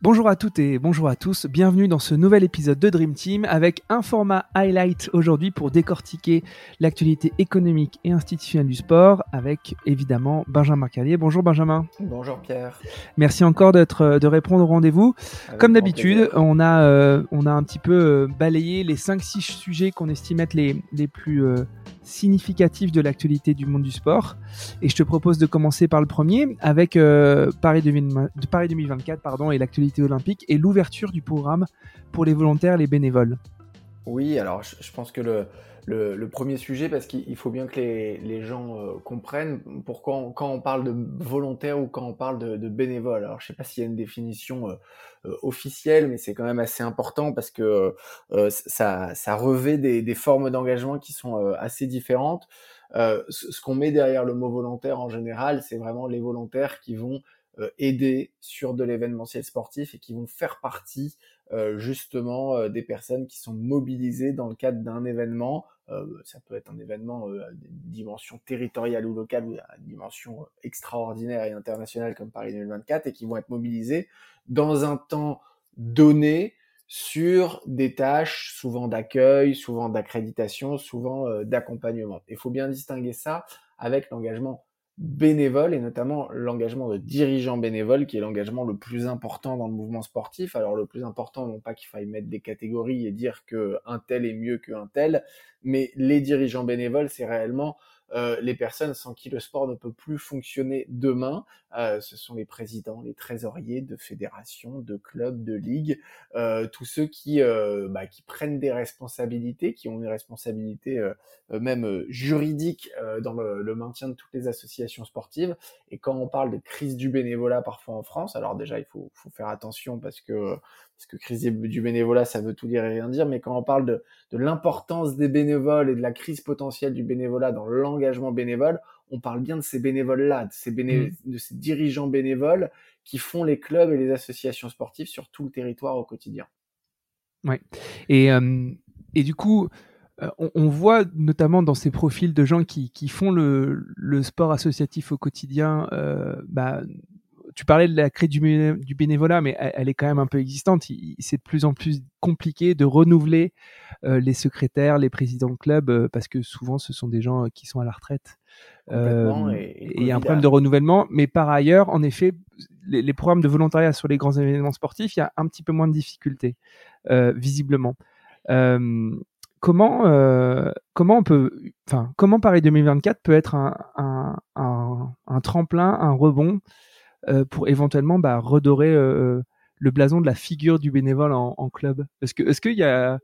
Bonjour à toutes et bonjour à tous, bienvenue dans ce nouvel épisode de Dream Team avec un format highlight aujourd'hui pour décortiquer l'actualité économique et institutionnelle du sport avec évidemment Benjamin Carlier. Bonjour Benjamin. Bonjour Pierre. Merci encore d'être de répondre au rendez-vous. Comme d'habitude, on a euh, on a un petit peu euh, balayé les 5 6 sujets qu'on estime être les les plus euh, significatifs de l'actualité du monde du sport et je te propose de commencer par le premier avec Paris, 2000, Paris 2024 pardon et l'actualité olympique et l'ouverture du programme pour les volontaires, les bénévoles. Oui, alors je, pense que le, premier sujet, parce qu'il faut bien que les, gens euh, comprennent pourquoi quand on parle de volontaires ou quand on parle de, de bénévoles. Alors je sais pas s'il y a une définition euh, euh, officielle, mais c'est quand même assez important parce que ça, revêt des, formes d'engagement qui sont assez différentes. ce qu'on met derrière le mot volontaire en général, c'est vraiment les volontaires qui vont aider sur de l'événementiel sportif et qui vont faire partie euh, justement euh, des personnes qui sont mobilisées dans le cadre d'un événement. ça peut être un événement à dimension territoriale ou locale ou à dimension extraordinaire et internationale comme Paris 2024 et qui vont être mobilisés dans un temps donné sur des tâches souvent d'accueil, souvent d'accréditation, souvent d'accompagnement. Il faut bien distinguer ça avec l'engagement bénévoles et notamment l'engagement de dirigeants bénévoles qui est l'engagement le plus important dans le mouvement sportif. Alors le plus important, non pas qu'il faille mettre des catégories et dire que un tel est mieux qu'un tel, mais les dirigeants bénévoles, c'est réellement euh, les personnes sans qui le sport ne peut plus fonctionner demain. Euh, ce sont les présidents, les trésoriers de fédérations, de clubs, de ligues, euh, tous ceux qui, bah, qui prennent des responsabilités, qui ont une responsabilité même juridique dans le, le, maintien de toutes les associations sportives. Et quand on parle de crise du bénévolat parfois en France, alors déjà il faut, faut faire attention parce que parce que crise du bénévolat, ça veut tout dire et rien dire, mais quand on parle de, de l'importance des bénévoles et de la crise potentielle du bénévolat dans l'engagement bénévole, on parle bien de ces bénévoles-là, de ces, mmh. de ces dirigeants bénévoles qui font les clubs et les associations sportives sur tout le territoire au quotidien. Ouais. Et, euh, et du coup, euh, on, voit notamment dans ces profils de gens qui, qui font le, le, sport associatif au quotidien, euh, bah, tu parlais de la crise du, bénévolat, mais elle, est quand même un peu existante. C'est de plus en plus compliqué de renouveler euh, les secrétaires, les présidents de club, euh, parce que souvent ce sont des gens euh, qui sont à la retraite. et il y a un problème de renouvellement. Mais par ailleurs, en effet, les, programmes de volontariat sur les grands événements sportifs, il y a un petit peu moins de difficultés, visiblement. comment, comment on peut, enfin, comment Paris 2024 peut être un, un tremplin, un rebond pour éventuellement bah, redorer euh, le blason de la figure du bénévole en, club Est-ce que est-ce qu'il y a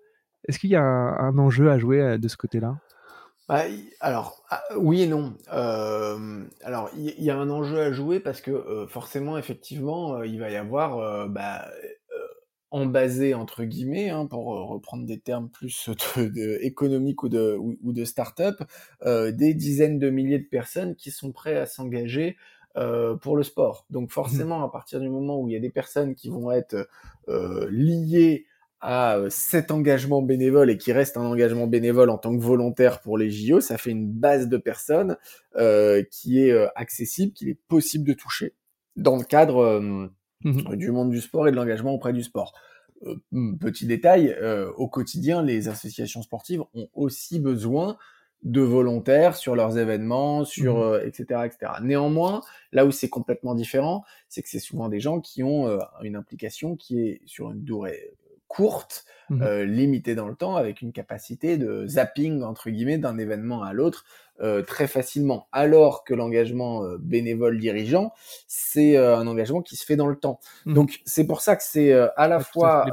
est-ce qu'il y a un, enjeu à jouer euh, de ce côté-là? Bah, alors ah, oui et non. alors il y, a un enjeu à jouer parce que forcément effectivement il va y avoir bah, en basé entre guillemets, hein, pour reprendre des termes plus économiques ou de, ou de start-up, des dizaines de milliers de personnes qui sont prêtes à s'engager euh, pour le sport. Donc forcément, à partir du moment où il y a des personnes qui vont être euh, liées à euh, cet engagement bénévole et qui reste un engagement bénévole en tant que volontaire pour les JO, ça fait une base de personnes euh, qui est accessible, qu'il est possible de toucher dans le cadre mmh du monde du sport et de l'engagement auprès du sport. petit détail, au quotidien, les associations sportives ont aussi besoin de volontaires sur leurs événements, sur mmh. etc., euh, etc. Néanmoins, là où c'est complètement différent, c'est que c'est souvent des gens qui ont euh, une implication qui est sur une durée courte, mmh. euh, limitée dans le temps, avec une capacité de zapping entre guillemets d'un événement à l'autre très facilement. Alors que l'engagement bénévole dirigeant, c'est un engagement qui se fait dans le temps. Mmh. Donc c'est pour ça que c'est à la fois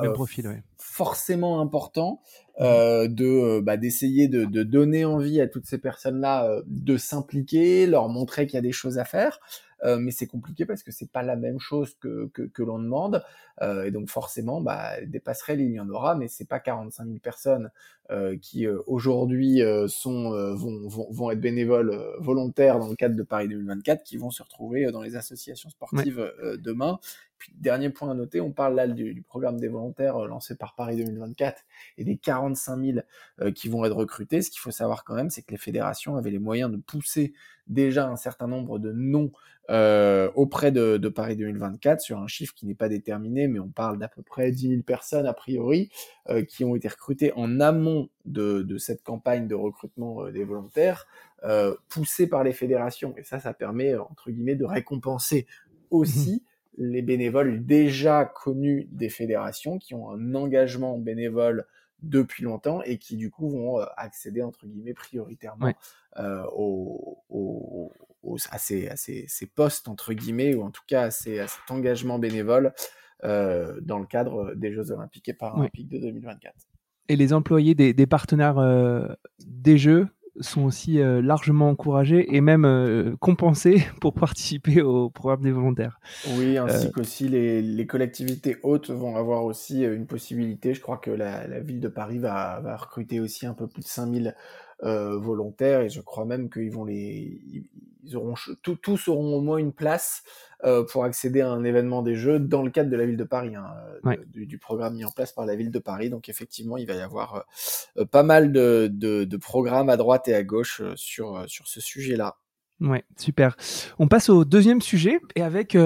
forcément important Mmh. euh, de euh, bah, d'essayer de, de, donner envie à toutes ces personnes-là euh, de s'impliquer, leur montrer qu'il y a des choses à faire. Euh, mais c'est compliqué parce que c'est pas la même chose que, que, que l'on demande. Euh, et donc forcément, bah, des passerelles, il y en aura, mais c'est pas 45 000 personnes euh, qui aujourd'hui sont vont, vont, vont, être bénévoles volontaires dans le cadre de Paris 2024 qui vont se retrouver dans les associations sportives demain dernier point à noter, on parle là du, programme des volontaires lancé par Paris 2024 et des 45 000 qui vont être recrutés. Ce qu'il faut savoir quand même, c'est que les fédérations avaient les moyens de pousser déjà un certain nombre de noms euh, auprès de, Paris 2024 sur un chiffre qui n'est pas déterminé, mais on parle d'à peu près 10 000 personnes a priori euh, qui ont été recrutées en amont de, cette campagne de recrutement euh, des volontaires, poussée par les fédérations. Et ça, ça permet entre guillemets de récompenser aussi mmh les bénévoles déjà connus des fédérations qui ont un engagement bénévole depuis longtemps et qui du coup vont accéder entre guillemets prioritairement euh, à, ces, postes, entre guillemets, ou en tout cas à, cet engagement bénévole euh, dans le cadre des Jeux Olympiques et Paralympiques de 2024. Et les employés des, partenaires euh, des Jeux sont aussi largement encouragés et même compensés pour participer au programme des volontaires. Oui, ainsi qu'aussi les, les, collectivités hautes vont avoir aussi une possibilité. Je crois que la, ville de Paris va, va, recruter aussi un peu plus de 5000 euh, volontaires et je crois même qu'ils vont les ils auront tous auront au moins une place euh, pour accéder à un événement des Jeux dans le cadre de la ville de Paris hein, du, programme mis en place par la ville de Paris. Donc effectivement il va y avoir euh, pas mal de, de, de, programmes à droite et à gauche sur sur ce sujet là ouais super. On passe au deuxième sujet et avec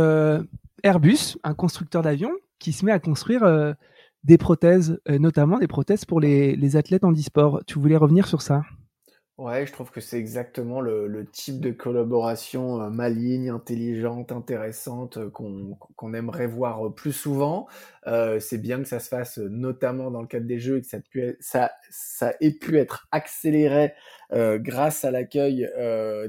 Airbus un constructeur d'avions qui se met à construire des prothèses, notamment des prothèses pour les, les athlètes en e-sport. Tu voulais revenir sur ça? Ouais, je trouve que c'est exactement le, le, type de collaboration euh, maligne, intelligente, intéressante euh, qu'on qu'on aimerait voir euh, plus souvent. C'est bien que ça se fasse notamment dans le cadre des Jeux et que ça, ça, ça ait pu être accéléré grâce à l'accueil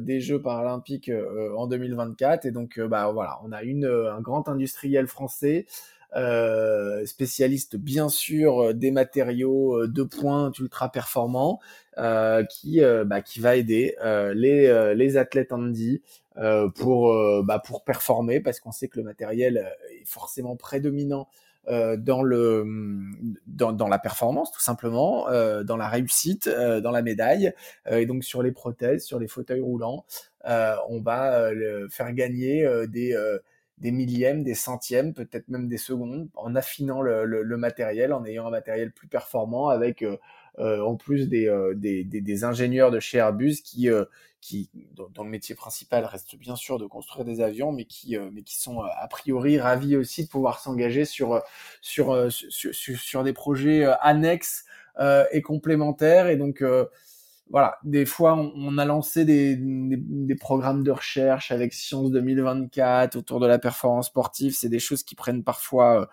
des Jeux paralympiques en 2024. Et donc, bah voilà, on a une, un grand industriel français euh, spécialiste bien sûr des matériaux de pointe ultra performants, euh, qui bah, qui va aider les les athlètes handy pour bah, pour performer parce qu'on sait que le matériel est forcément prédominant dans le dans, dans, la performance tout simplement, euh, dans la réussite, euh, dans la médaille. Et donc sur les prothèses, sur les fauteuils roulants, on va le faire gagner des des millièmes, des centièmes, peut-être même des secondes, en affinant le, matériel, en ayant un matériel plus performant, avec euh, euh, en plus euh, des, des, ingénieurs de chez Airbus qui, qui dont, le métier principal reste bien sûr de construire des avions, mais qui, mais qui sont a priori ravis aussi de pouvoir s'engager sur, sur, sur, sur, des projets annexes et complémentaires. Et donc voilà, des fois, on, a lancé des, programmes de recherche avec Science 2024 autour de la performance sportive. C'est des choses qui prennent parfois euh,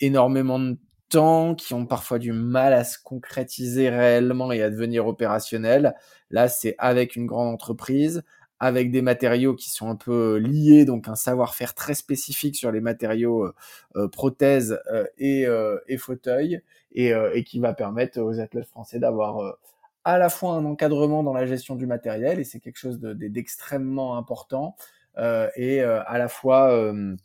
énormément de temps, qui ont parfois du mal à se concrétiser réellement et à devenir opérationnels. Là, c'est avec une grande entreprise, avec des matériaux qui sont un peu liés, donc un savoir-faire très spécifique sur les matériaux euh, euh, prothèses et, et fauteuils, et, qui va permettre aux athlètes français d'avoir à la fois un encadrement dans la gestion du matériel, et c'est quelque chose d'extrêmement important, euh, et euh, à la fois euh,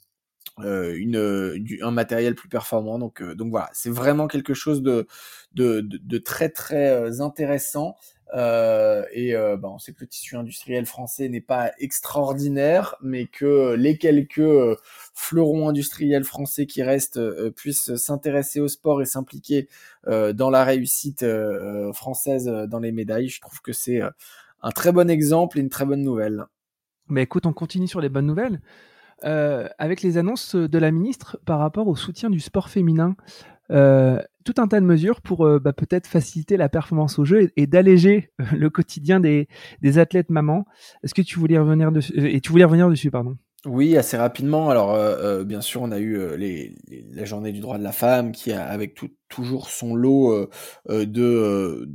une, un matériel plus performant. Donc, donc voilà, c'est vraiment quelque chose de, de, de très très intéressant euh, et euh, bah, on sait que le tissu industriel français n'est pas extraordinaire, mais que les quelques euh, fleurons industriels français qui restent puissent s'intéresser au sport et s'impliquer dans la réussite française dans les médailles. Je trouve que c'est un très bon exemple et une très bonne nouvelle. Mais écoute, on continue sur les bonnes nouvelles. Avec les annonces de la ministre par rapport au soutien du sport féminin. Euh, tout un tas de mesures pour euh, bah, peut-être faciliter la performance au jeu et, d'alléger euh, le quotidien des, athlètes mamans. Est-ce que tu voulais revenir dessus et tu voulais revenir dessus, pardon? Oui, assez rapidement. Alors, bien sûr, on a eu les, la journée du droit de la femme qui a, avec toujours son lot de,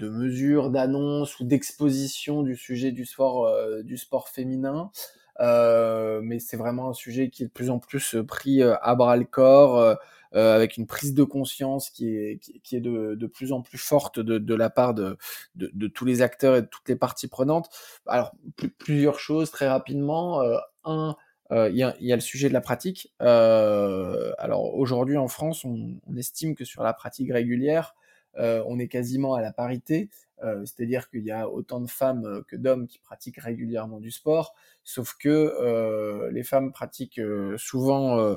mesures, d'annonces ou d'exposition du sujet du sport, du sport féminin. Euh, mais c'est vraiment un sujet qui est de plus en plus euh, pris euh, à bras le corps. Euh, avec une prise de conscience qui est, qui, est de, de, plus en plus forte de, de la part de, de, de, tous les acteurs et de toutes les parties prenantes. Alors, plusieurs choses très rapidement. Euh, un, il y, a, y, a, le sujet de la pratique. Euh, alors aujourd'hui en France, on, on, estime que sur la pratique régulière, on est quasiment à la parité. Euh, c'est-à-dire qu'il y a autant de femmes euh, que d'hommes qui pratiquent régulièrement du sport, sauf que euh, les femmes pratiquent souvent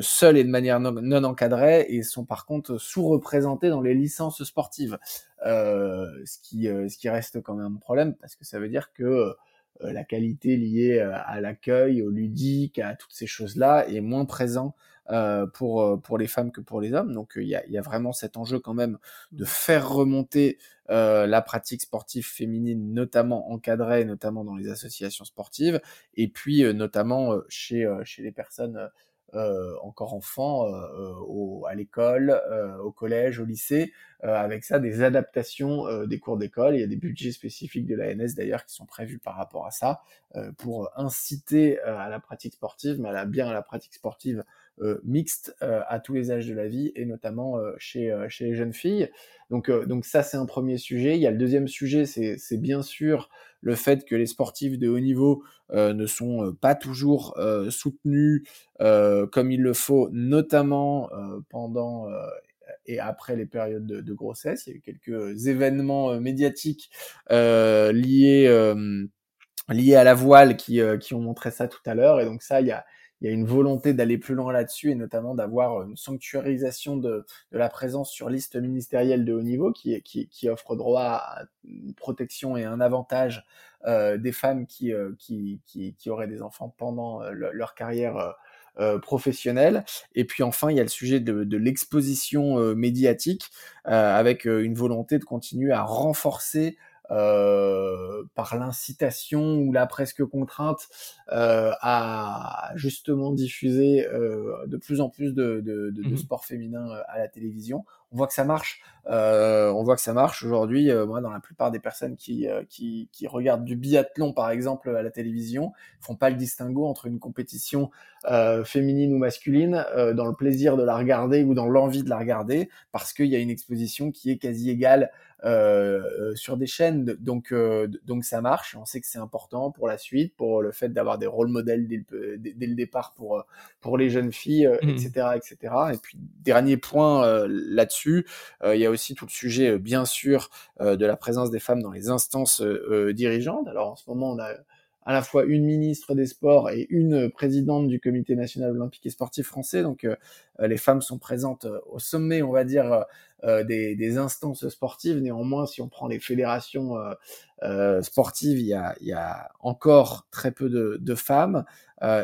seules et de manière non, encadrée et sont par contre sous-représentées dans les licences sportives, ce qui ce qui reste quand même un problème parce que ça veut dire que la qualité liée à l'accueil, au ludique, à toutes ces choses-là est moins présent euh, pour, euh, pour les femmes que pour les hommes. Donc il y a, y, a, vraiment cet enjeu quand même de faire remonter euh, la pratique sportive féminine, notamment encadrée, notamment dans les associations sportives, et puis notamment chez, chez les personnes euh, encore enfants euh, au, à l'école, euh, au collège, au lycée, avec ça des adaptations des cours d'école. Il y a des budgets spécifiques de l'ANS d'ailleurs qui sont prévus par rapport à ça pour inciter à la pratique sportive, mais à la, bien à la pratique sportive mixte à tous les âges de la vie et notamment chez, chez les jeunes filles. Donc, donc ça c'est un premier sujet. Il y a le deuxième sujet, c'est bien sûr le fait que les sportifs de haut niveau euh, ne sont euh, pas toujours euh, soutenus comme il le faut, notamment pendant et après les périodes de, grossesse. Il y a eu quelques événements médiatiques liés liés à la voile qui, qui ont montré ça tout à l'heure. Et donc ça, il y a, il y a une volonté d'aller plus loin là-dessus et notamment d'avoir une sanctuarisation de, de, la présence sur liste ministérielle de haut niveau qui, qui, qui offre droit à une protection et un avantage euh, des femmes qui, euh, qui, qui, qui, auraient des enfants pendant euh, leur carrière euh, professionnelle. Et puis enfin, il y a le sujet de, de l'exposition médiatique avec une volonté de continuer à renforcer euh, par l'incitation ou la presque contrainte euh, à justement diffuser euh, de plus en plus de, de, de, de mmh sport féminin à la télévision. On voit que ça marche. on voit que ça marche aujourd'hui. moi, dans la plupart des personnes qui, qui, qui, regardent du biathlon, par exemple, à la télévision, font pas le distinguo entre une compétition féminine ou masculine dans le plaisir de la regarder ou dans l'envie de la regarder, parce qu'il y a une exposition qui est quasi égale euh, euh, sur des chaînes. Donc, euh, donc ça marche. On sait que c'est important pour la suite, pour le fait d'avoir des rôles modèles dès le, dès, le, départ pour pour les jeunes filles, etc., mmh. etc. Et puis dernier point là-dessus, il y a aussi tout le sujet, bien sûr, de la présence des femmes dans les instances dirigeantes. Alors en ce moment, on a à la fois une ministre des Sports et une présidente du Comité national olympique et sportif français. Donc les femmes sont présentes au sommet, on va dire, euh, des, des, instances sportives. Néanmoins, si on prend les fédérations euh, euh, sportives, il y, a, il y, a, encore très peu de, de femmes.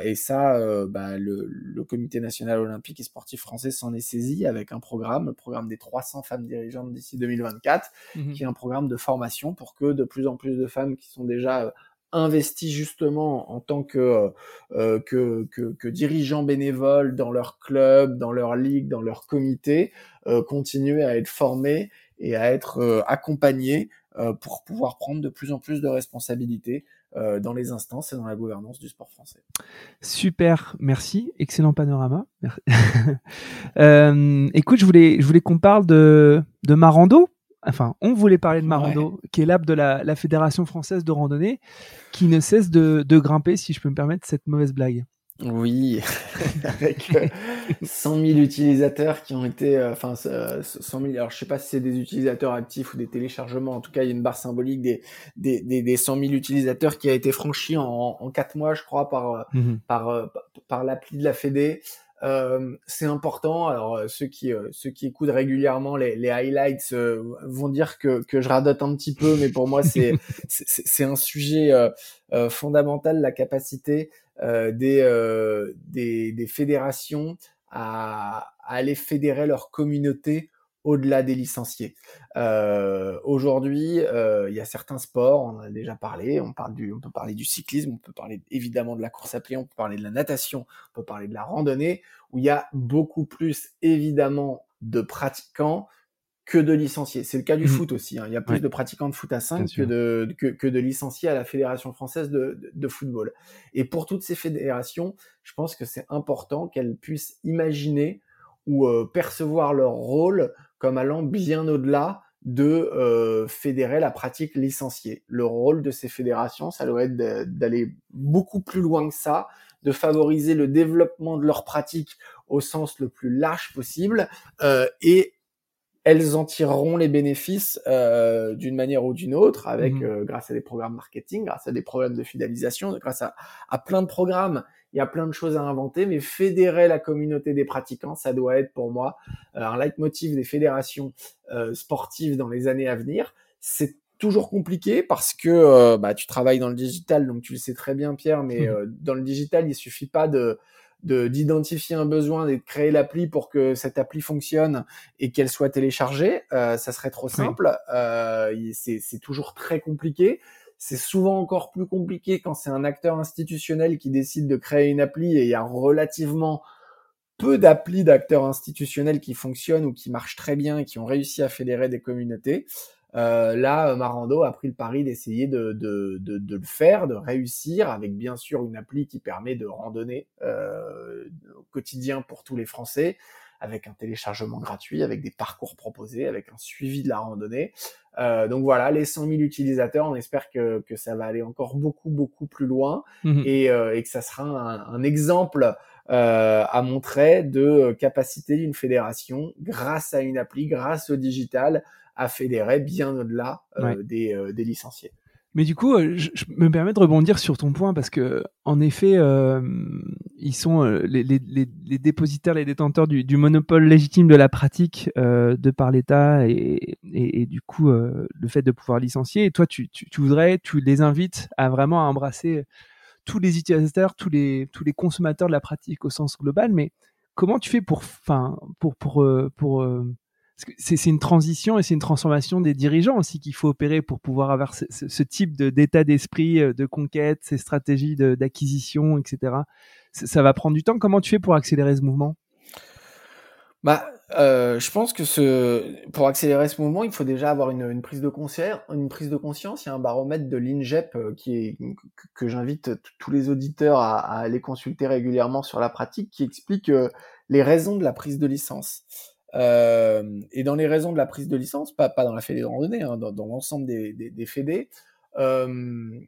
et ça, bah, le, le, Comité national olympique et sportif français s'en est saisi avec un programme, le programme des 300 femmes dirigeantes d'ici 2024, mmh qui est un programme de formation pour que de plus en plus de femmes qui sont déjà investis justement en tant que, euh, que, que, que, dirigeants bénévoles dans leur club, dans leur ligue, dans leur comité, euh, continuer à être formés et à être euh, accompagnés euh, pour pouvoir prendre de plus en plus de responsabilités euh, dans les instances et dans la gouvernance du sport français. Super, merci, excellent panorama. euh, écoute, je voulais, je voulais qu'on parle de, de Marando enfin, on voulait parler de Marando, qui est l'app de la, Fédération française de randonnée, qui ne cesse de, grimper, si je peux me permettre cette mauvaise blague. Oui, avec 100 000 utilisateurs qui ont été, euh, enfin, 100 000, alors je sais pas si c'est des utilisateurs actifs ou des téléchargements, en tout cas, il y a une barre symbolique des, des, des, 100 000 utilisateurs qui a été franchie en, en 4 mois, je crois, par, euh, par, euh, par l'appli de la Fédé. Euh, c'est important. Alors euh, ceux qui euh, ceux qui écoutent régulièrement les, les highlights vont dire que, que je radote un petit peu, mais pour moi c'est c'est un sujet fondamental la capacité des, des, des fédérations à, à aller fédérer leur communauté au-delà des licenciés. Euh, Aujourd'hui, euh, il y a certains sports, on en a déjà parlé, on, parle du, on peut parler du cyclisme, on peut parler évidemment de la course à pied, on peut parler de la natation, on peut parler de la randonnée, où il y a beaucoup plus évidemment de pratiquants que de licenciés. C'est le cas du mmh. foot aussi. Hein. Il y a plus de pratiquants de foot à 5 que de, que, que, de licenciés à la Fédération française de, de, de, football. Et pour toutes ces fédérations, je pense que c'est important qu'elles puissent imaginer ou euh, percevoir leur rôle comme allant bien au-delà de euh, fédérer la pratique licenciée. Le rôle de ces fédérations, ça doit être d'aller beaucoup plus loin que ça, de favoriser le développement de leur pratique au sens le plus large possible euh, et elles en tireront les bénéfices euh, d'une manière ou d'une autre, avec mmh euh, grâce à des programmes marketing, grâce à des problèmes de fidélisation, grâce à, à, plein de programmes. Il y a plein de choses à inventer, mais fédérer la communauté des pratiquants, ça doit être pour moi euh, un leitmotiv des fédérations euh, sportives dans les années à venir. C'est toujours compliqué parce que bah, tu travailles dans le digital, donc tu le sais très bien, Pierre, mais mmh dans le digital, il suffit pas de d'identifier un besoin et de créer l'appli pour que cette appli fonctionne et qu'elle soit téléchargée. Euh, ça serait trop simple. Euh, c'est toujours très compliqué. C'est souvent encore plus compliqué quand c'est un acteur institutionnel qui décide de créer une appli et il y a relativement peu d'applis d'acteurs institutionnels qui fonctionnent ou qui marchent très bien et qui ont réussi à fédérer des communautés. Euh, là, Marando a pris le pari d'essayer de, de, de, de, le faire, de réussir, avec bien sûr une appli qui permet de randonner euh, au quotidien pour tous les Français, avec un téléchargement gratuit, avec des parcours proposés, avec un suivi de la randonnée. Euh, donc voilà, les 100 000 utilisateurs, on espère que, que ça va aller encore beaucoup, beaucoup plus loin mmh et, euh, et, que ça sera un, un exemple euh, à montrer de capacité d'une fédération grâce à une appli, grâce au digital, à fédérer bien au-delà des, euh, des, licenciés. Mais du coup, euh, je, me permets de rebondir sur ton point parce que, en effet, ils sont les, les, les, dépositaires, les détenteurs du, du, monopole légitime de la pratique de par l'État et, et, du coup, le fait de pouvoir licencier. Et toi, tu, tu, voudrais, tu les invites à vraiment embrasser tous les utilisateurs, tous les, tous les consommateurs de la pratique au sens global. Mais comment tu fais pour, enfin, pour, pour, pour, pour c'est une transition et c'est une transformation des dirigeants aussi qu'il faut opérer pour pouvoir avoir ce, type d'état d'esprit, euh, de conquête, ces stratégies d'acquisition, etc. Ça, va prendre du temps. Comment tu fais pour accélérer ce mouvement? Bah, euh, je pense que pour accélérer ce mouvement, il faut déjà avoir une, prise de conscience. Une prise de conscience. Il y a un baromètre de l'INGEP euh, que j'invite tous les auditeurs à, aller consulter régulièrement sur la pratique, qui explique les raisons de la prise de licence. Euh, et dans les raisons de la prise de licence, pas, pas dans la fédé de randonnée, hein, dans, dans l'ensemble des, des, des fédés, euh,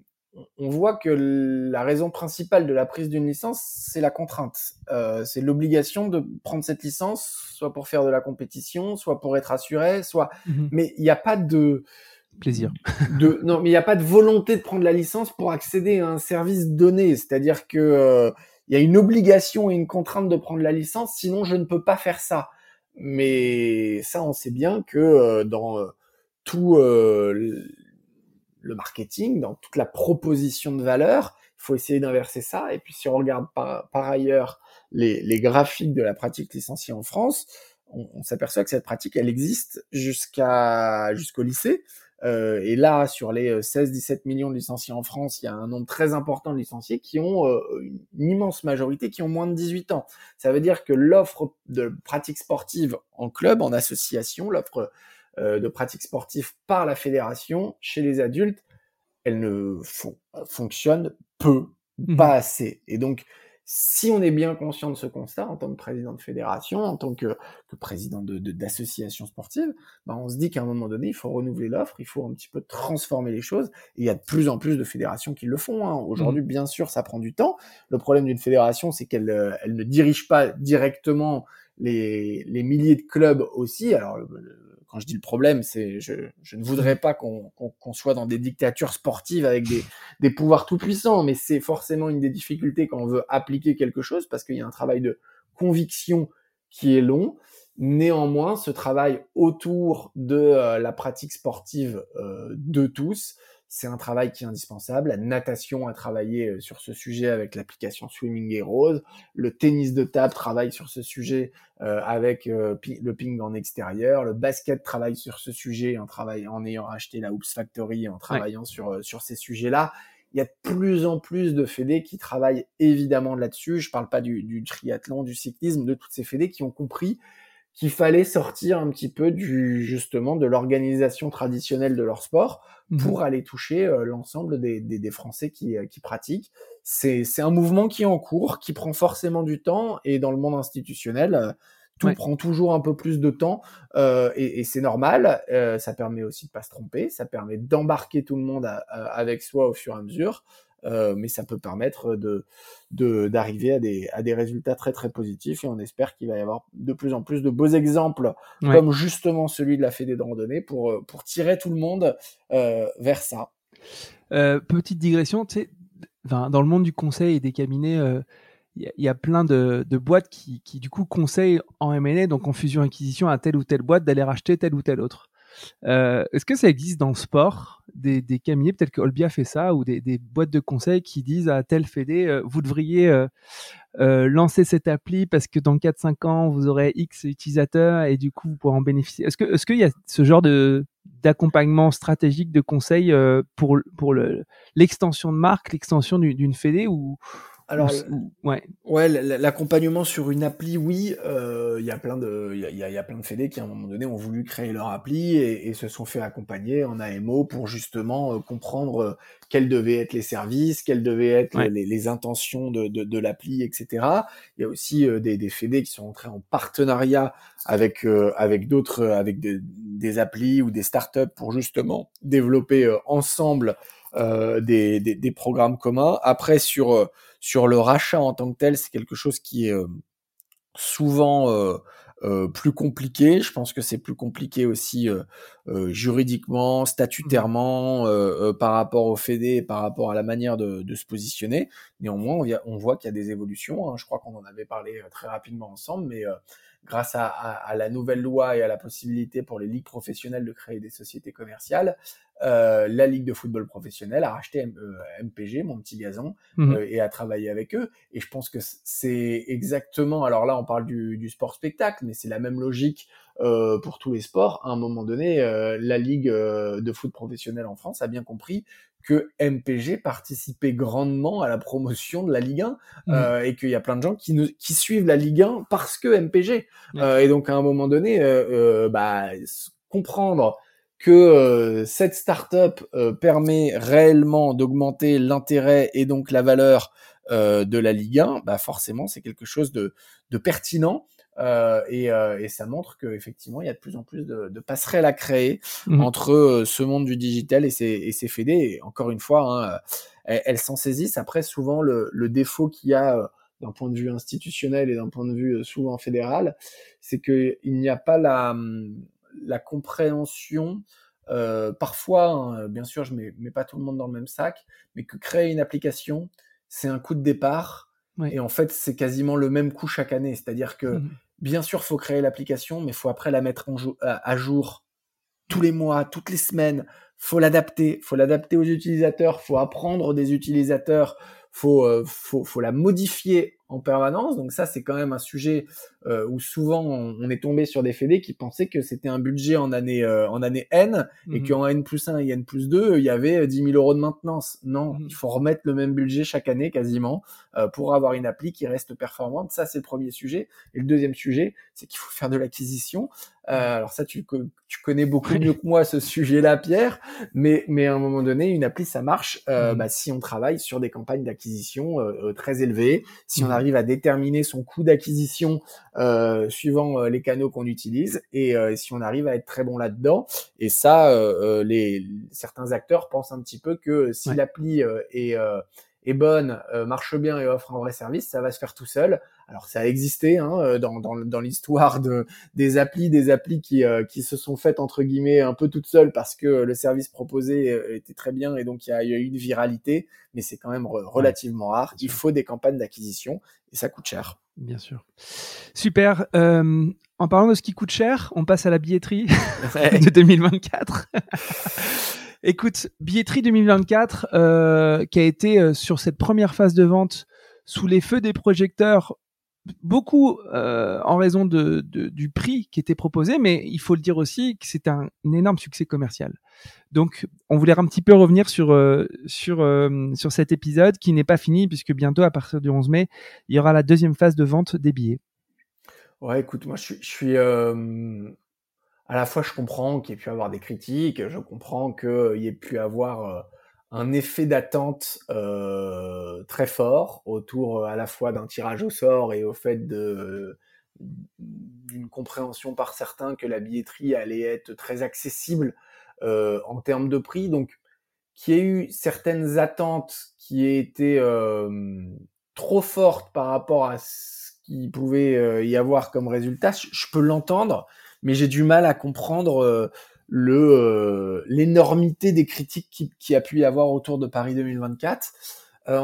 on voit que la raison principale de la prise d'une licence, c'est la contrainte. Euh, c'est l'obligation de prendre cette licence, soit pour faire de la compétition, soit pour être assuré, soit. Mmh mais il n'y a pas de plaisir. de non, mais il n'y a pas de volonté de prendre la licence pour accéder à un service donné. C'est-à-dire que euh, il y a une obligation et une contrainte de prendre la licence, sinon je ne peux pas faire ça. Mais ça, on sait bien que euh, dans euh, tout euh, le marketing, dans toute la proposition de valeur, il faut essayer d'inverser ça. Et puis si on regarde par, ailleurs les, graphiques de la pratique licenciée en France, on, s'aperçoit que cette pratique, elle existe jusqu'au lycée. Euh, et là, sur les 16-17 euh, millions de licenciés en France, il y a un nombre très important de licenciés qui ont euh, une immense majorité qui ont moins de 18 ans. Ça veut dire que l'offre de pratique sportive en club, en association, l'offre de pratique sportive par la fédération chez les adultes, elle ne fonctionne peu, mmh pas assez. Et donc, si on est bien conscient de ce constat en tant que président de fédération, en tant que, que président de, d'association sportive, bah on se dit qu'à un moment donné, il faut renouveler l'offre, il faut un petit peu transformer les choses. Et il y a de plus en plus de fédérations qui le font. Hein. Aujourd'hui, mmh. bien sûr, ça prend du temps. Le problème d'une fédération, c'est qu'elle euh, elle ne dirige pas directement les, les milliers de clubs aussi. Alors, quand je dis le problème, c'est je, je ne voudrais pas qu'on soit dans des dictatures sportives avec des, des pouvoirs tout puissants, mais c'est forcément une des difficultés quand on veut appliquer quelque chose parce qu'il y a un travail de conviction qui est long. Néanmoins, ce travail autour de euh, la pratique sportive euh, de tous, c'est un travail qui est indispensable. La natation a travaillé euh, sur ce sujet avec l'application Swimming Heroes. Le tennis de table travaille sur ce sujet euh, avec euh, le ping en extérieur. Le basket travaille sur ce sujet en, en ayant acheté la Hoops Factory, en travaillant sur, sur ces sujets-là. Il y a de plus en plus de fédés qui travaillent évidemment là-dessus. Je parle pas du, du triathlon, du cyclisme, de toutes ces fédés qui ont compris qu'il fallait sortir un petit peu du justement de l'organisation traditionnelle de leur sport mmh pour aller toucher euh, l'ensemble des, des, des, Français qui, euh, qui pratiquent. C'est, c'est un mouvement qui est en cours, qui prend forcément du temps et dans le monde institutionnel, euh, tout prend toujours un peu plus de temps euh, et, et c'est normal. Euh, ça permet aussi de pas se tromper, ça permet d'embarquer tout le monde avec soi au fur et à mesure. Euh, mais ça peut permettre de d'arriver à des à des résultats très très positifs et on espère qu'il va y avoir de plus en plus de beaux exemples comme justement celui de la Fédé de randonnée pour pour tirer tout le monde vers ça. petite digression, tu sais, dans le monde du conseil et des cabinets il y, a plein de, boîtes qui, du coup conseillent en M&A, donc en fusion-acquisition à telle ou telle boîte d'aller racheter telle ou telle autre. Euh, est-ce que ça existe dans le sport des, des cabinets, peut-être que Olbia fait ça, ou des, boîtes de conseil qui disent à tel fédé, euh, vous devriez euh, lancer cette appli parce que dans 4-5 ans, vous aurez X utilisateurs et du coup, vous pourrez en bénéficier. Est-ce qu'il est y a ce genre d'accompagnement stratégique de conseil pour, pour l'extension de marque, l'extension d'une fédé ou, alors, ouais, ouais, l'accompagnement sur une appli, oui, euh, il y a plein de, il y a, y a, plein de fédés qui à un moment donné ont voulu créer leur appli et, et se sont fait accompagner en AMO pour justement euh, comprendre euh, quels devaient être les services, quelles devaient être les, les, intentions de, de, de l'appli, etc. Il y a aussi des, des fédés qui sont entrés en partenariat avec avec d'autres, avec des, des applis ou des startups pour justement développer ensemble euh, des, des, des, programmes communs. Après, sur, euh, sur le rachat en tant que tel, c'est quelque chose qui est souvent euh, plus compliqué. Je pense que c'est plus compliqué aussi juridiquement, statutairement, par rapport au FEDE et par rapport à la manière de, de se positionner. Néanmoins, on, on voit qu'il y a des évolutions. Hein. Je crois qu'on en avait parlé très rapidement ensemble, mais grâce à, à, la nouvelle loi et à la possibilité pour les ligues professionnelles de créer des sociétés commerciales, euh, la Ligue de football professionnel a racheté MPG, euh, mon petit gazon, mhm. euh, et a travaillé avec eux. Et je pense que c'est exactement, alors là on parle du, du sport spectacle, mais c'est la même logique euh, pour tous les sports. À un moment donné, euh, la Ligue de foot professionnel en France a bien compris que MPG participait grandement à la promotion de la Ligue 1 mhm. et qu'il y a plein de gens qui, nous, qui suivent la Ligue 1 parce que MPG. et donc à un moment donné, bah, comprendre que euh, cette startup euh, permet réellement d'augmenter l'intérêt et donc la valeur euh, de la Ligue 1, bah forcément c'est quelque chose de, de pertinent et, et, ça montre qu'effectivement il y a de plus en plus de, de passerelles à créer mmh entre ce monde du digital et ses, et ses fédés. Et encore une fois, hein, elles, s'en saisissent. Après, souvent le, le défaut qu'il y a d'un point de vue institutionnel et d'un point de vue souvent fédéral, c'est qu'il n'y a pas la hum, la compréhension, euh, parfois, hein, bien sûr, je mets, mets pas tout le monde dans le même sac, mais que créer une application, c'est un coup de départ. Et en fait, c'est quasiment le même coup chaque année. C'est-à-dire que, mmh bien sûr, faut créer l'application, mais faut après la mettre en à, jour tous les mois, toutes les semaines. Faut l'adapter, faut l'adapter aux utilisateurs, faut apprendre des utilisateurs, faut, euh, faut, faut la modifier en permanence. Donc ça, c'est quand même un sujet euh, où souvent on, est tombé sur des fédés qui pensaient que c'était un budget en année euh, en année N et mhm. qu'en N plus 1 et N plus 2, il y avait 10 000 euros de maintenance. Non, mhm. il faut remettre le même budget chaque année quasiment euh, pour avoir une appli qui reste performante. Ça, c'est le premier sujet. Et le deuxième sujet, c'est qu'il faut faire de l'acquisition. Euh, alors ça, tu, tu connais beaucoup mieux que moi ce sujet-là, Pierre. Mais, mais à un moment donné, une appli, ça marche euh, mhm. bah, si on travaille sur des campagnes d'acquisition euh, très élevées, si on arrive à déterminer son coût d'acquisition euh, suivant euh, les canaux qu'on utilise et euh, si on arrive à être très bon là-dedans. Et ça, les certains acteurs pensent un petit peu que si l'appli est est bonne, marche bien et offre un vrai service, ça va se faire tout seul. Alors ça a existé hein, dans, dans, dans l'histoire de, des applis, des applis qui, qui se sont faites entre guillemets un peu toutes seules parce que le service proposé était très bien et donc il y a, eu une viralité, mais c'est quand même relativement rare. Il faut des campagnes d'acquisition et ça coûte cher. Bien sûr. Super. Euh, en parlant de ce qui coûte cher, on passe à la billetterie de 2024. Écoute, billetterie 2024 euh, qui a été euh, sur cette première phase de vente sous les feux des projecteurs beaucoup euh, en raison de, du prix qui était proposé, mais il faut le dire aussi que c'est un, énorme succès commercial. Donc, on voulait un petit peu revenir sur euh, sur euh, sur cet épisode qui n'est pas fini puisque bientôt, à partir du 11 mai, il y aura la deuxième phase de vente des billets. Ouais, écoute, moi, je, je suis à la fois, je comprends qu'il y ait pu avoir des critiques, je comprends qu'il y ait pu avoir un effet d'attente euh, très fort autour euh, à la fois d'un tirage au sort et au fait de d'une compréhension par certains que la billetterie allait être très accessible euh, en termes de prix. Donc qu'il y ait eu certaines attentes qui aient été trop fortes par rapport à ce qu'il pouvait y avoir comme résultat, je, peux l'entendre, mais j'ai du mal à comprendre le l'énormité des critiques qui, qui, a pu y avoir autour de Paris 2024. Euh,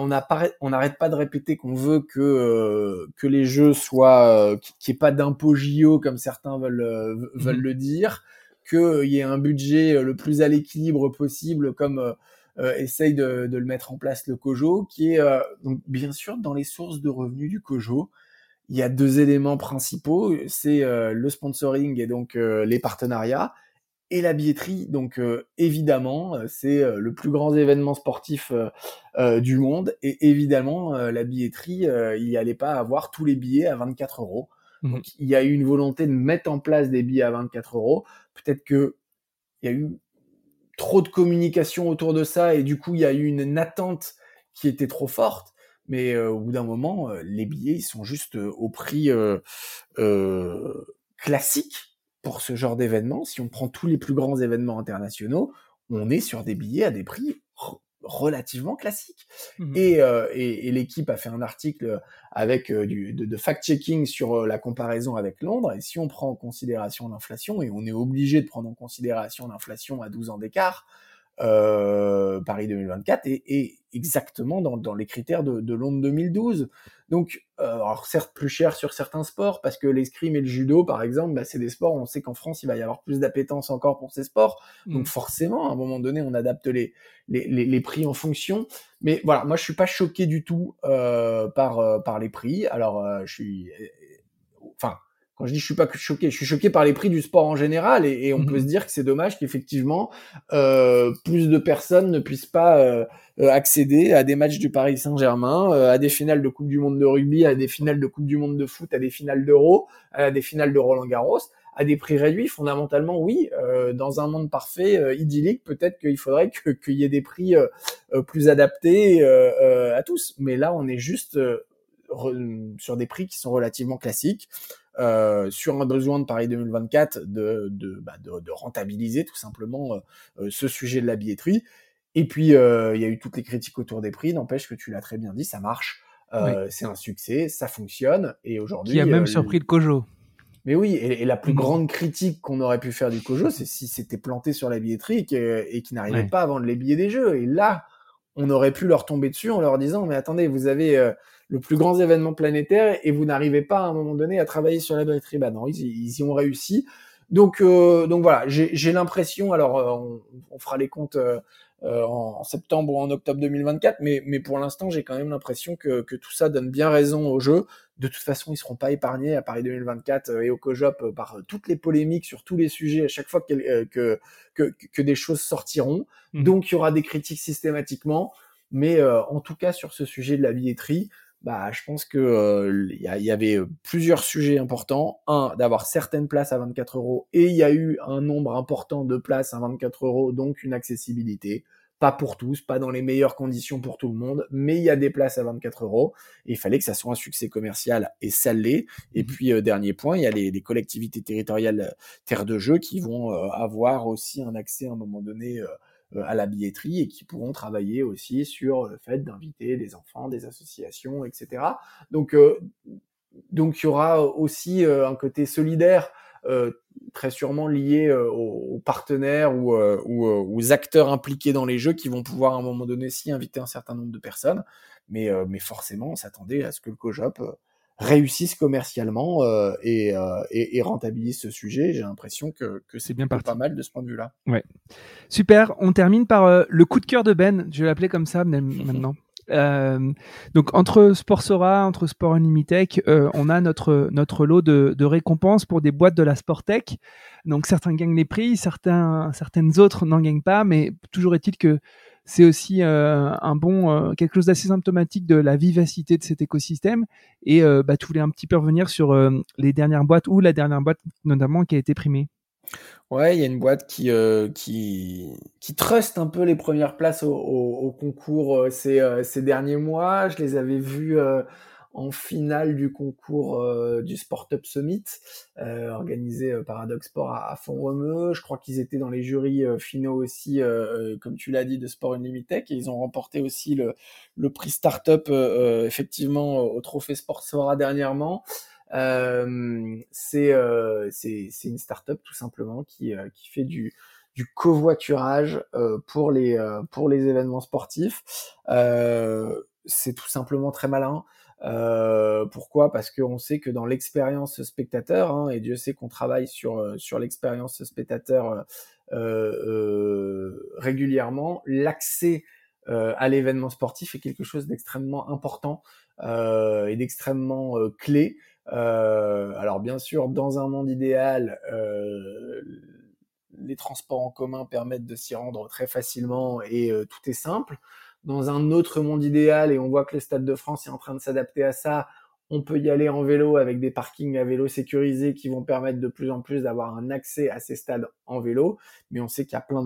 on n'arrête pas de répéter qu'on veut que euh, que les jeux soient euh, qu'il n'y ait pas d'impôt JO comme certains veulent veulent mhm. le dire, qu'il y ait un budget le plus à l'équilibre possible comme essaye de, de, le mettre en place le Cojo, qui est donc bien sûr dans les sources de revenus du Cojo. Il y a deux éléments principaux, c'est le sponsoring et donc les partenariats et la billetterie. Donc euh, évidemment, euh, c'est euh, le plus grand événement sportif du monde. Et évidemment, la billetterie, il n'y allait pas avoir tous les billets à 24 euros. Mmh Donc il y a eu une volonté de mettre en place des billets à 24 euros. Peut-être que il y a eu trop de communication autour de ça et du coup il y a eu une attente qui était trop forte. Mais au bout d'un moment, les billets ils sont juste au prix classique pour ce genre d'événement, si on prend tous les plus grands événements internationaux, on est sur des billets à des prix relativement classiques. Mmh euh, et, l'équipe a fait un article avec euh, du, de, fact-checking sur euh, la comparaison avec Londres. Et si on prend en considération l'inflation, et on est obligé de prendre en considération l'inflation à 12 ans d'écart, Paris 2024 est, exactement dans, les critères de, de Londres 2012. Donc, euh, alors certes plus cher sur certains sports, parce que l'escrime et le judo, par exemple, bah, c'est des sports, on sait qu'en France, il va y avoir plus d'appétence encore pour ces sports. Donc mm. forcément, à un moment donné, on adapte les, les, les, prix en fonction. Mais voilà, moi, je suis pas choqué du tout euh, par, euh, par les prix. Alors, je suis... Enfin, quand je dis je suis pas choqué, je suis choqué par les prix du sport en général et, on peut mhm. se dire que c'est dommage qu'effectivement euh, plus de personnes ne puissent pas euh, euh, accéder à des matchs du Paris Saint-Germain, à des finales de Coupe du Monde de rugby, à des finales de Coupe du Monde de foot, à des finales d'Euro, à des finales de Roland Garros, à des prix réduits. Fondamentalement, oui, dans un monde parfait, idyllique, peut-être qu'il faudrait qu'il y ait des prix plus adaptés à tous. Mais là, on est juste sur des prix qui sont relativement classiques. Euh, sur un besoin de Paris 2024 de, de, bah, de, de rentabiliser tout simplement euh, euh, ce sujet de la billetterie. Et puis, il y a eu toutes les critiques autour des prix, n'empêche que tu l'as très bien dit, ça marche, c'est un succès, ça fonctionne. Et aujourd'hui. Qui a même surpris le Kojo. Mais oui, et, la plus mmh. grande critique qu'on aurait pu faire du Kojo, c'est si c'était planté sur la billetterie et qu'il n'arrivait pas à vendre les billets des jeux. Et là, on aurait pu leur tomber dessus en leur disant, mais attendez, vous avez le plus grand événement planétaire et vous n'arrivez pas à un moment donné à travailler sur la batterie. Bah non, ils, y ont réussi. Donc, euh, donc voilà, j'ai l'impression, alors euh, on, fera les comptes euh, en septembre ou en octobre 2024, mais, mais pour l'instant, j'ai quand même l'impression que, que, tout ça donne bien raison au jeu. De toute façon, ils seront pas épargnés à Paris 2024 et au COJOP par toutes les polémiques sur tous les sujets à chaque fois que, que, que, que des choses sortiront. Mmh. Donc, il y aura des critiques systématiquement. Mais en tout cas, sur ce sujet de la billetterie, bah, je pense que euh, il y, avait euh, plusieurs sujets importants. Un, d'avoir certaines places à 24 euros, et il y a eu un nombre important de places à 24 euros, donc une accessibilité. Pas pour tous, pas dans les meilleures conditions pour tout le monde, mais il y a des places à 24 euros. Et il fallait que ça soit un succès commercial, et ça l'est. Et mmh puis, euh, dernier point, il y a les, les, collectivités territoriales terres de jeu qui vont avoir aussi un accès à un moment donné euh, à la billetterie et qui pourront travailler aussi sur le fait d'inviter des enfants, des associations, etc. Donc, euh, donc il y aura aussi euh, un côté solidaire très sûrement lié aux, partenaires ou, aux acteurs impliqués dans les jeux qui vont pouvoir à un moment donné aussi inviter un certain nombre de personnes. Mais, mais forcément, on s'attendait à ce que le COJOP réussissent commercialement euh, et, euh, et, et, rentabilisent ce sujet. J'ai l'impression que, que c'est bien pas mal de ce point de vue-là. Ouais. Super. On termine par euh, le coup de cœur de Ben. Je vais l'appeler comme ça maintenant. Euh, donc entre Sportsora, entre Sport Unlimited, euh, on a notre notre lot de, de, récompenses pour des boîtes de la Sportec. Donc certains gagnent les prix, certains certaines autres n'en gagnent pas, mais toujours est-il que c'est aussi euh, un bon euh, quelque chose d'assez symptomatique de la vivacité de cet écosystème. Et euh, bah, tu voulais un petit peu revenir sur les dernières boîtes ou la dernière boîte notamment qui a été primée. Ouais, il y a une boîte qui, qui, qui truste un peu les premières places au, au, concours ces, ces, derniers mois. Je les avais vus en finale du concours euh, du Sport Up Summit, euh, organisé euh, par Sport à, à Font-Romeu. Je crois qu'ils étaient dans les jurys finaux aussi, comme tu l'as dit, de Sport Unlimited, et ils ont remporté aussi le, le prix Startup, effectivement, au Trophée Sport Sora dernièrement. c'est c'est une startup tout simplement qui, qui fait du du covoiturage pour les pour les événements sportifs. c'est tout simplement très malin. Euh, pourquoi? Parce qu'on sait que dans l'expérience spectateur, hein, et Dieu sait qu'on travaille sur, euh, sur l'expérience spectateur euh, régulièrement, l'accès à l'événement sportif est quelque chose d'extrêmement important et d'extrêmement clé. alors bien sûr, dans un monde idéal, les transports en commun permettent de s'y rendre très facilement et tout est simple dans un autre monde idéal et on voit que le Stade de France est en train de s'adapter à ça, on peut y aller en vélo avec des parkings à vélo sécurisés qui vont permettre de plus en plus d'avoir un accès à ces stades en vélo. Mais on sait qu'il y a plein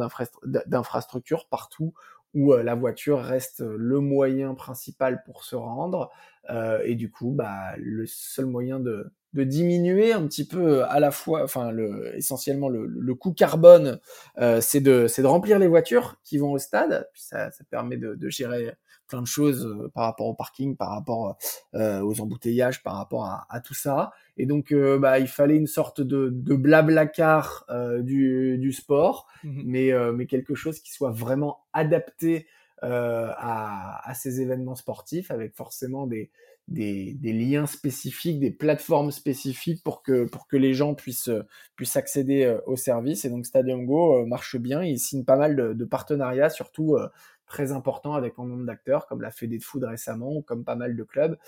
d'infrastructures partout où euh, la voiture reste le moyen principal pour se rendre. Euh, et du coup, bah, le seul moyen de, de diminuer un petit peu euh, à la fois, enfin le, essentiellement le, le coût carbone, euh, c'est de, c'est de remplir les voitures qui vont au stade. Puis ça, ça permet de, de gérer plein de choses euh, par rapport au parking, par rapport euh, aux embouteillages, par rapport à, à, tout ça. Et donc, bah, il fallait une sorte de, de blabla car du, du sport, mmh mais, mais quelque chose qui soit vraiment adapté à, à ces événements sportifs, avec forcément des, des, des, liens spécifiques, des plateformes spécifiques pour que, pour que les gens puissent, puissent accéder euh, au service. Et donc Stadium Go euh, marche bien. Il signe pas mal de, de partenariats, surtout euh, très importants avec un nombre d'acteurs, comme la Fédé de Food récemment, ou comme pas mal de clubs,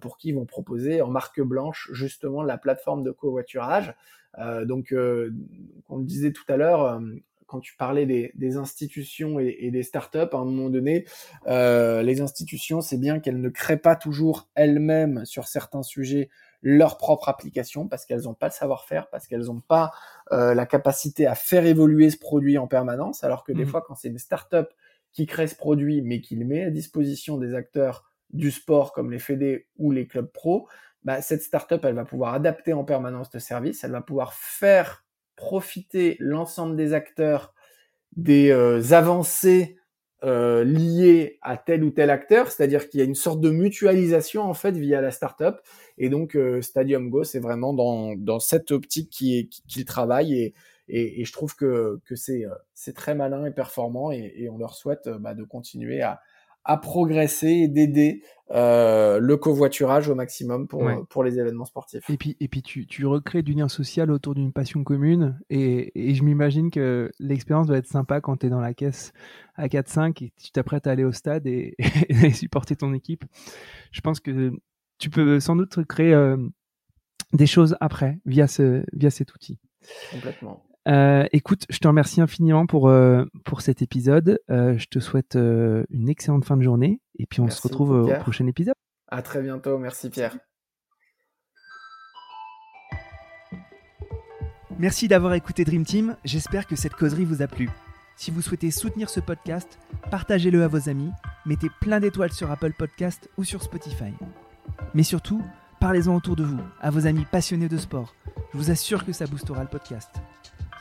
pour qui ils vont proposer en marque blanche justement la plateforme de covoiturage. donc, on le disait tout à l'heure, quand tu parlais des, institutions et, des startups, à un moment donné, euh, les institutions, c'est bien qu'elles ne créent pas toujours elles-mêmes sur certains sujets leur propre application parce qu'elles n'ont pas le savoir-faire, parce qu'elles n'ont pas euh, la capacité à faire évoluer ce produit en permanence, alors que des mmh. fois, quand c'est une startup qui crée ce produit, mais qui le met à disposition des acteurs du sport comme les fédés ou les clubs pro, bah, cette startup, elle va pouvoir adapter en permanence de service, elle va pouvoir faire profiter l'ensemble des acteurs des euh, avancées euh, liées à tel ou tel acteur, c'est-à-dire qu'il y a une sorte de mutualisation en fait via la startup. Et donc euh, Stadium Go, c'est vraiment dans, dans cette optique qu'il qui, travaille. Et, et, je trouve que, que c'est très malin et performant. Et, et on leur souhaite bah, de continuer à, à progresser et d'aider euh, le covoiturage au maximum pour, pour les événements sportifs. Et puis, et puis tu, tu recrées du lien social autour d'une passion commune et, et je m'imagine que l'expérience doit être sympa quand tu es dans la caisse à 4-5 et tu t'apprêtes à aller au stade et, et, supporter ton équipe. Je pense que tu peux sans doute créer euh, des choses après via, ce, via cet outil. Complètement. Euh, écoute, je te remercie infiniment pour, euh, pour cet épisode. Euh, je te souhaite une excellente fin de journée et puis on se retrouve au prochain épisode. À très bientôt. Merci Pierre. Merci d'avoir écouté Dream Team. J'espère que cette causerie vous a plu. Si vous souhaitez soutenir ce podcast, partagez-le à vos amis, mettez plein d'étoiles sur Apple Podcast ou sur Spotify. Mais surtout, parlez-en autour de vous, à vos amis passionnés de sport. Je vous assure que ça boostera le podcast.